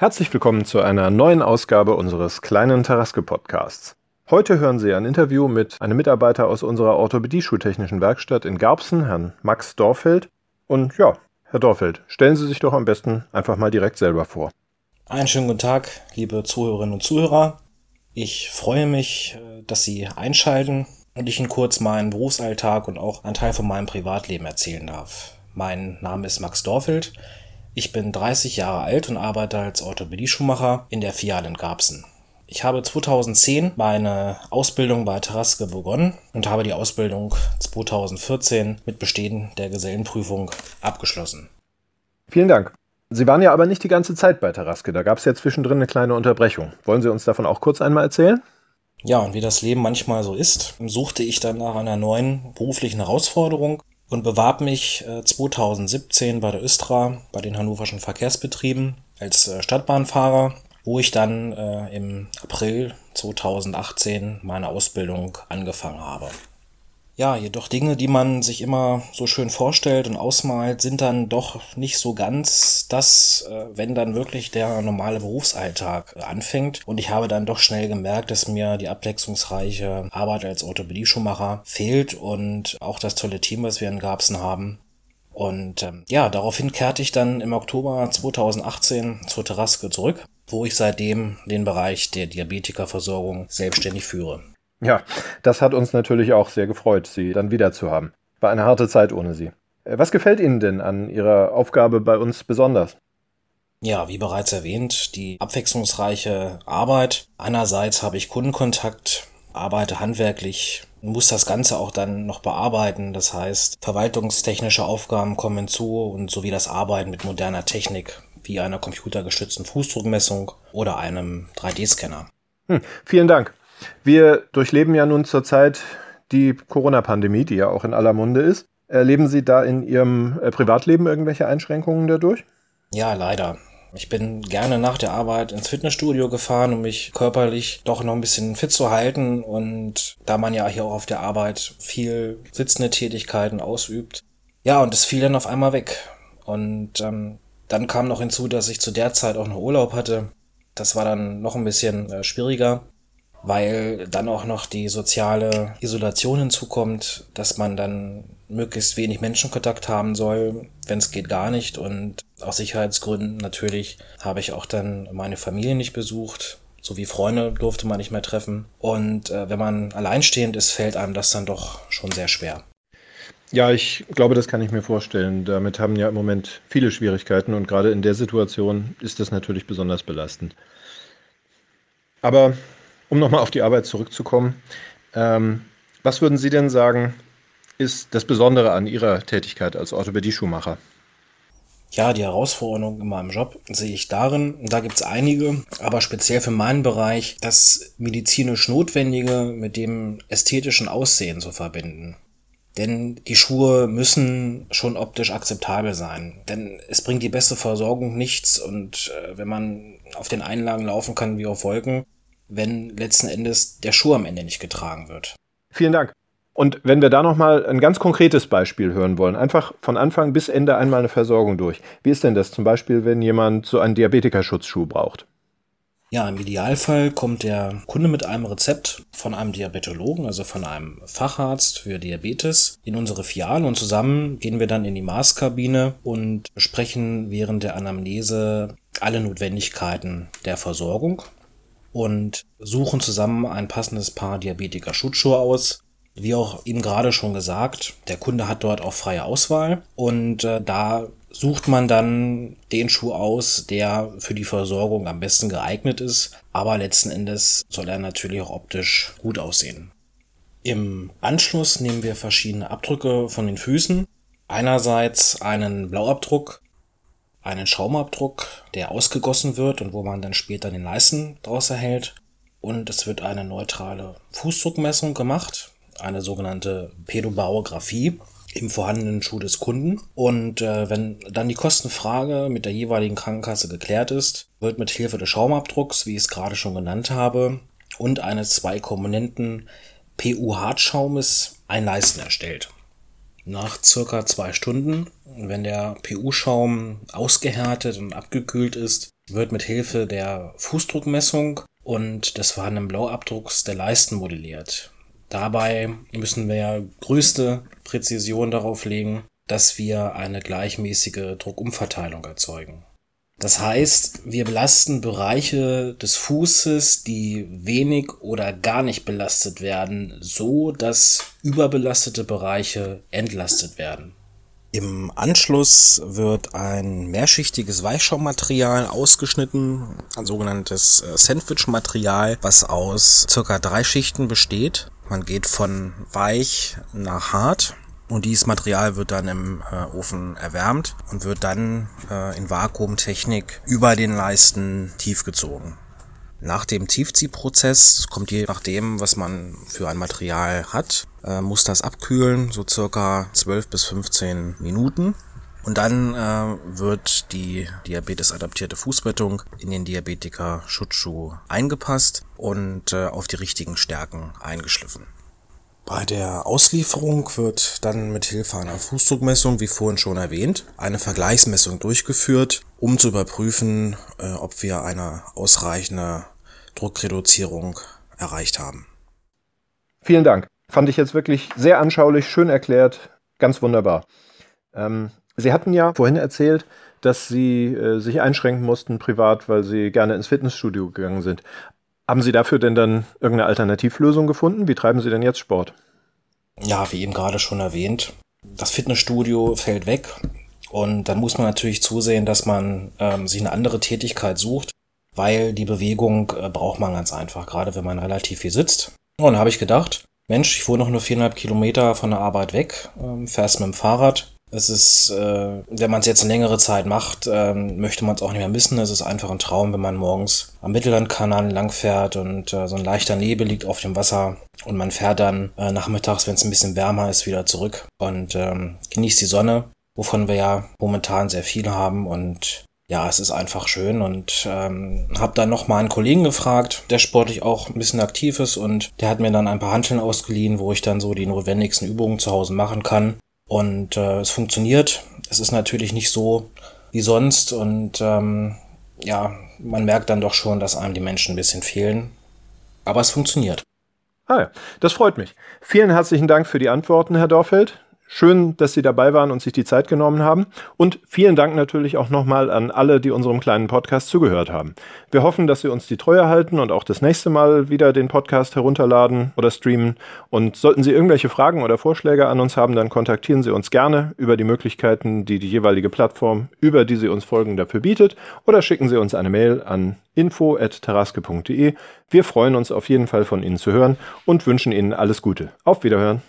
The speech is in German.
Herzlich willkommen zu einer neuen Ausgabe unseres kleinen Taraske-Podcasts. Heute hören Sie ein Interview mit einem Mitarbeiter aus unserer Orthopädie-Schultechnischen Werkstatt in Garbsen, Herrn Max Dorfeld. Und ja, Herr Dorfeld, stellen Sie sich doch am besten einfach mal direkt selber vor. Einen schönen guten Tag, liebe Zuhörerinnen und Zuhörer. Ich freue mich, äh, dass Sie einschalten und ich Ihnen kurz meinen Berufsalltag und auch einen Teil von meinem Privatleben erzählen darf. Mein Name ist Max Dorfeld. Ich bin 30 Jahre alt und arbeite als Orthopädie-Schuhmacher in der Filiale in Garbsen. Ich habe 2010 meine Ausbildung bei Taraske begonnen und habe die Ausbildung 2014 mit Bestehen der Gesellenprüfung abgeschlossen. Vielen Dank. Sie waren ja aber nicht die ganze Zeit bei Taraske. Da gab es ja zwischendrin eine kleine Unterbrechung. Wollen Sie uns davon auch kurz einmal erzählen? Ja, und wie das Leben manchmal so ist, suchte ich dann nach einer neuen beruflichen Herausforderung und bewarb mich 2017 äh, bei der Östra, bei den hannoverschen Verkehrsbetrieben als äh, Stadtbahnfahrer, wo ich dann äh, im April 2018 meine Ausbildung angefangen habe. Ja, jedoch Dinge, die man sich immer so schön vorstellt und ausmalt, sind dann doch nicht so ganz das, äh, wenn dann wirklich der normale Berufsalltag anfängt. Und ich habe dann doch schnell gemerkt, dass mir die abwechslungsreiche Arbeit als Orthopädie-Schuhmacher fehlt und auch das tolle Team, was wir in Garbsen haben. Und ähm, ja, daraufhin kehrte ich dann im Oktober 2018 zur Terraske zurück, wo ich seitdem den Bereich der Diabetikerversorgung selbstständig führe. Ja, das hat uns natürlich auch sehr gefreut, Sie dann wieder zu haben. War eine harte Zeit ohne Sie. Äh, was gefällt Ihnen denn an Ihrer Aufgabe bei uns besonders? Ja, wie bereits erwähnt, die abwechslungsreiche Arbeit. Einerseits habe ich Kundenkontakt, arbeite handwerklich, muss das Ganze auch dann noch bearbeiten. Das heißt, verwaltungstechnische Aufgaben kommen hinzu und sowie das Arbeiten mit moderner Technik wie einer computergestützten Fußdruckmessung oder einem 3D-Scanner. Hm, vielen Dank. Wir durchleben ja nun zurzeit die Corona-Pandemie, die ja auch in aller Munde ist. Erleben Sie da in Ihrem äh, Privatleben irgendwelche Einschränkungen dadurch? Ja, leider. Ich bin gerne nach der Arbeit ins Fitnessstudio gefahren, um mich körperlich doch noch ein bisschen fit zu halten. Und da man ja hier auch auf der Arbeit viel sitzende Tätigkeiten ausübt, ja, und es fiel dann auf einmal weg. Und ähm, dann kam noch hinzu, dass ich zu der Zeit auch noch Urlaub hatte. Das war dann noch ein bisschen äh, schwieriger weil dann auch noch die soziale Isolation hinzukommt, dass man dann möglichst wenig Menschenkontakt haben soll, wenn es geht gar nicht. Und aus Sicherheitsgründen natürlich habe ich auch dann meine Familie nicht besucht. So wie Freunde durfte man nicht mehr treffen. Und äh, wenn man alleinstehend ist, fällt einem das dann doch schon sehr schwer. Ja, ich glaube, das kann ich mir vorstellen. Damit haben ja im Moment viele Schwierigkeiten und gerade in der Situation ist das natürlich besonders belastend. Aber um nochmal auf die Arbeit zurückzukommen, ähm, was würden Sie denn sagen, ist das Besondere an Ihrer Tätigkeit als Orthopädie-Schuhmacher? Ja, die Herausforderung in meinem Job sehe ich darin, da gibt es einige, aber speziell für meinen Bereich, das medizinisch Notwendige mit dem ästhetischen Aussehen zu verbinden. Denn die Schuhe müssen schon optisch akzeptabel sein. Denn es bringt die beste Versorgung nichts und äh, wenn man auf den Einlagen laufen kann wie auf Wolken, wenn letzten Endes der Schuh am Ende nicht getragen wird. Vielen Dank. Und wenn wir da nochmal ein ganz konkretes Beispiel hören wollen, einfach von Anfang bis Ende einmal eine Versorgung durch. Wie ist denn das zum Beispiel, wenn jemand so einen Diabetikerschutzschuh braucht? Ja, im Idealfall kommt der Kunde mit einem Rezept von einem Diabetologen, also von einem Facharzt für Diabetes, in unsere Filiale und zusammen gehen wir dann in die Maßkabine und besprechen während der Anamnese alle Notwendigkeiten der Versorgung und suchen zusammen ein passendes Paar Diabetiker Schutzschuhe aus. Wie auch eben gerade schon gesagt, der Kunde hat dort auch freie Auswahl und äh, da sucht man dann den Schuh aus, der für die Versorgung am besten geeignet ist, aber letzten Endes soll er natürlich auch optisch gut aussehen. Im Anschluss nehmen wir verschiedene Abdrücke von den Füßen. Einerseits einen Blauabdruck, einen Schaumabdruck, der ausgegossen wird und wo man dann später den Leisten draus erhält. Und es wird eine neutrale Fußdruckmessung gemacht, eine sogenannte Pädobarographie im vorhandenen Schuh des Kunden. Und äh, wenn dann die Kostenfrage mit der jeweiligen Krankenkasse geklärt ist, wird mit Hilfe des Schaumabdrucks, wie ich es gerade schon genannt habe, und eines zwei Komponenten PU-Hartschaumes ein Leisten erstellt. Nach circa zwei Stunden, wenn der PU-Schaum ausgehärtet und abgekühlt ist, wird mit Hilfe der Fußdruckmessung und des vorhandenen Blauabdrucks der Leisten modelliert. Dabei müssen wir größte Präzision darauf legen, dass wir eine gleichmäßige Druckumverteilung erzeugen. Das heißt, wir belasten Bereiche des Fußes, die wenig oder gar nicht belastet werden, so dass überbelastete Bereiche entlastet werden. Im Anschluss wird ein mehrschichtiges Weichschaummaterial ausgeschnitten, ein sogenanntes äh, Sandwich-Material, was aus circa drei Schichten besteht. Man geht von weich nach hart und dieses Material wird dann im äh, Ofen erwärmt und wird dann äh, in Vakuumtechnik über den Leisten tiefgezogen. Nach dem Tiefziehprozess, das kommt je nachdem, was man für ein Material hat, äh, muss das abkühlen, so circa 12 bis 15 Minuten. Und dann äh, wird die diabetesadaptierte Fußbettung in den Diabetiker Schutzschuh eingepasst und äh, auf die richtigen Stärken eingeschliffen. Bei der Auslieferung wird dann mit Hilfe einer Fußdruckmessung, wie vorhin schon erwähnt, eine Vergleichsmessung durchgeführt, um zu überprüfen, äh, ob wir eine ausreichende Druckreduzierung erreicht haben. Vielen Dank. Fand ich jetzt wirklich sehr anschaulich, schön erklärt, ganz wunderbar. Ähm, Sie hatten ja vorhin erzählt, dass Sie äh, sich einschränken mussten privat, weil Sie gerne ins Fitnessstudio gegangen sind. Haben Sie dafür denn dann irgendeine Alternativlösung gefunden? Wie treiben Sie denn jetzt Sport? Ja, wie eben gerade schon erwähnt, das Fitnessstudio fällt weg und dann muss man natürlich zusehen, dass man ähm, sich eine andere Tätigkeit sucht, weil die Bewegung äh, braucht man ganz einfach, gerade wenn man relativ viel sitzt. Und habe ich gedacht, Mensch, ich wohne noch nur viereinhalb Kilometer von der Arbeit weg, ähm, fährst mit dem Fahrrad, es ist, äh, wenn man es jetzt eine längere Zeit macht, ähm, möchte man es auch nicht mehr missen. Es ist einfach ein Traum, wenn man morgens am Mittellandkanal langfährt und äh, so ein leichter Nebel liegt auf dem Wasser und man fährt dann äh, nachmittags, wenn es ein bisschen wärmer ist, wieder zurück und ähm, genießt die Sonne, wovon wir ja momentan sehr viel haben und ja, es ist einfach schön und ähm, habe dann noch mal einen Kollegen gefragt, der sportlich auch ein bisschen aktiv ist und der hat mir dann ein paar Hanteln ausgeliehen, wo ich dann so die notwendigsten Übungen zu Hause machen kann. Und äh, es funktioniert. Es ist natürlich nicht so wie sonst und ähm, ja, man merkt dann doch schon, dass einem die Menschen ein bisschen fehlen. Aber es funktioniert. Ah ja, das freut mich. Vielen herzlichen Dank für die Antworten, Herr Dorfeld. Schön, dass Sie dabei waren und sich die Zeit genommen haben. Und vielen Dank natürlich auch nochmal an alle, die unserem kleinen Podcast zugehört haben. Wir hoffen, dass Sie uns die Treue halten und auch das nächste Mal wieder den Podcast herunterladen oder streamen. Und sollten Sie irgendwelche Fragen oder Vorschläge an uns haben, dann kontaktieren Sie uns gerne über die Möglichkeiten, die die jeweilige Plattform, über die Sie uns folgen, dafür bietet. Oder schicken Sie uns eine Mail an info.taraske.de. Wir freuen uns auf jeden Fall von Ihnen zu hören und wünschen Ihnen alles Gute. Auf Wiederhören.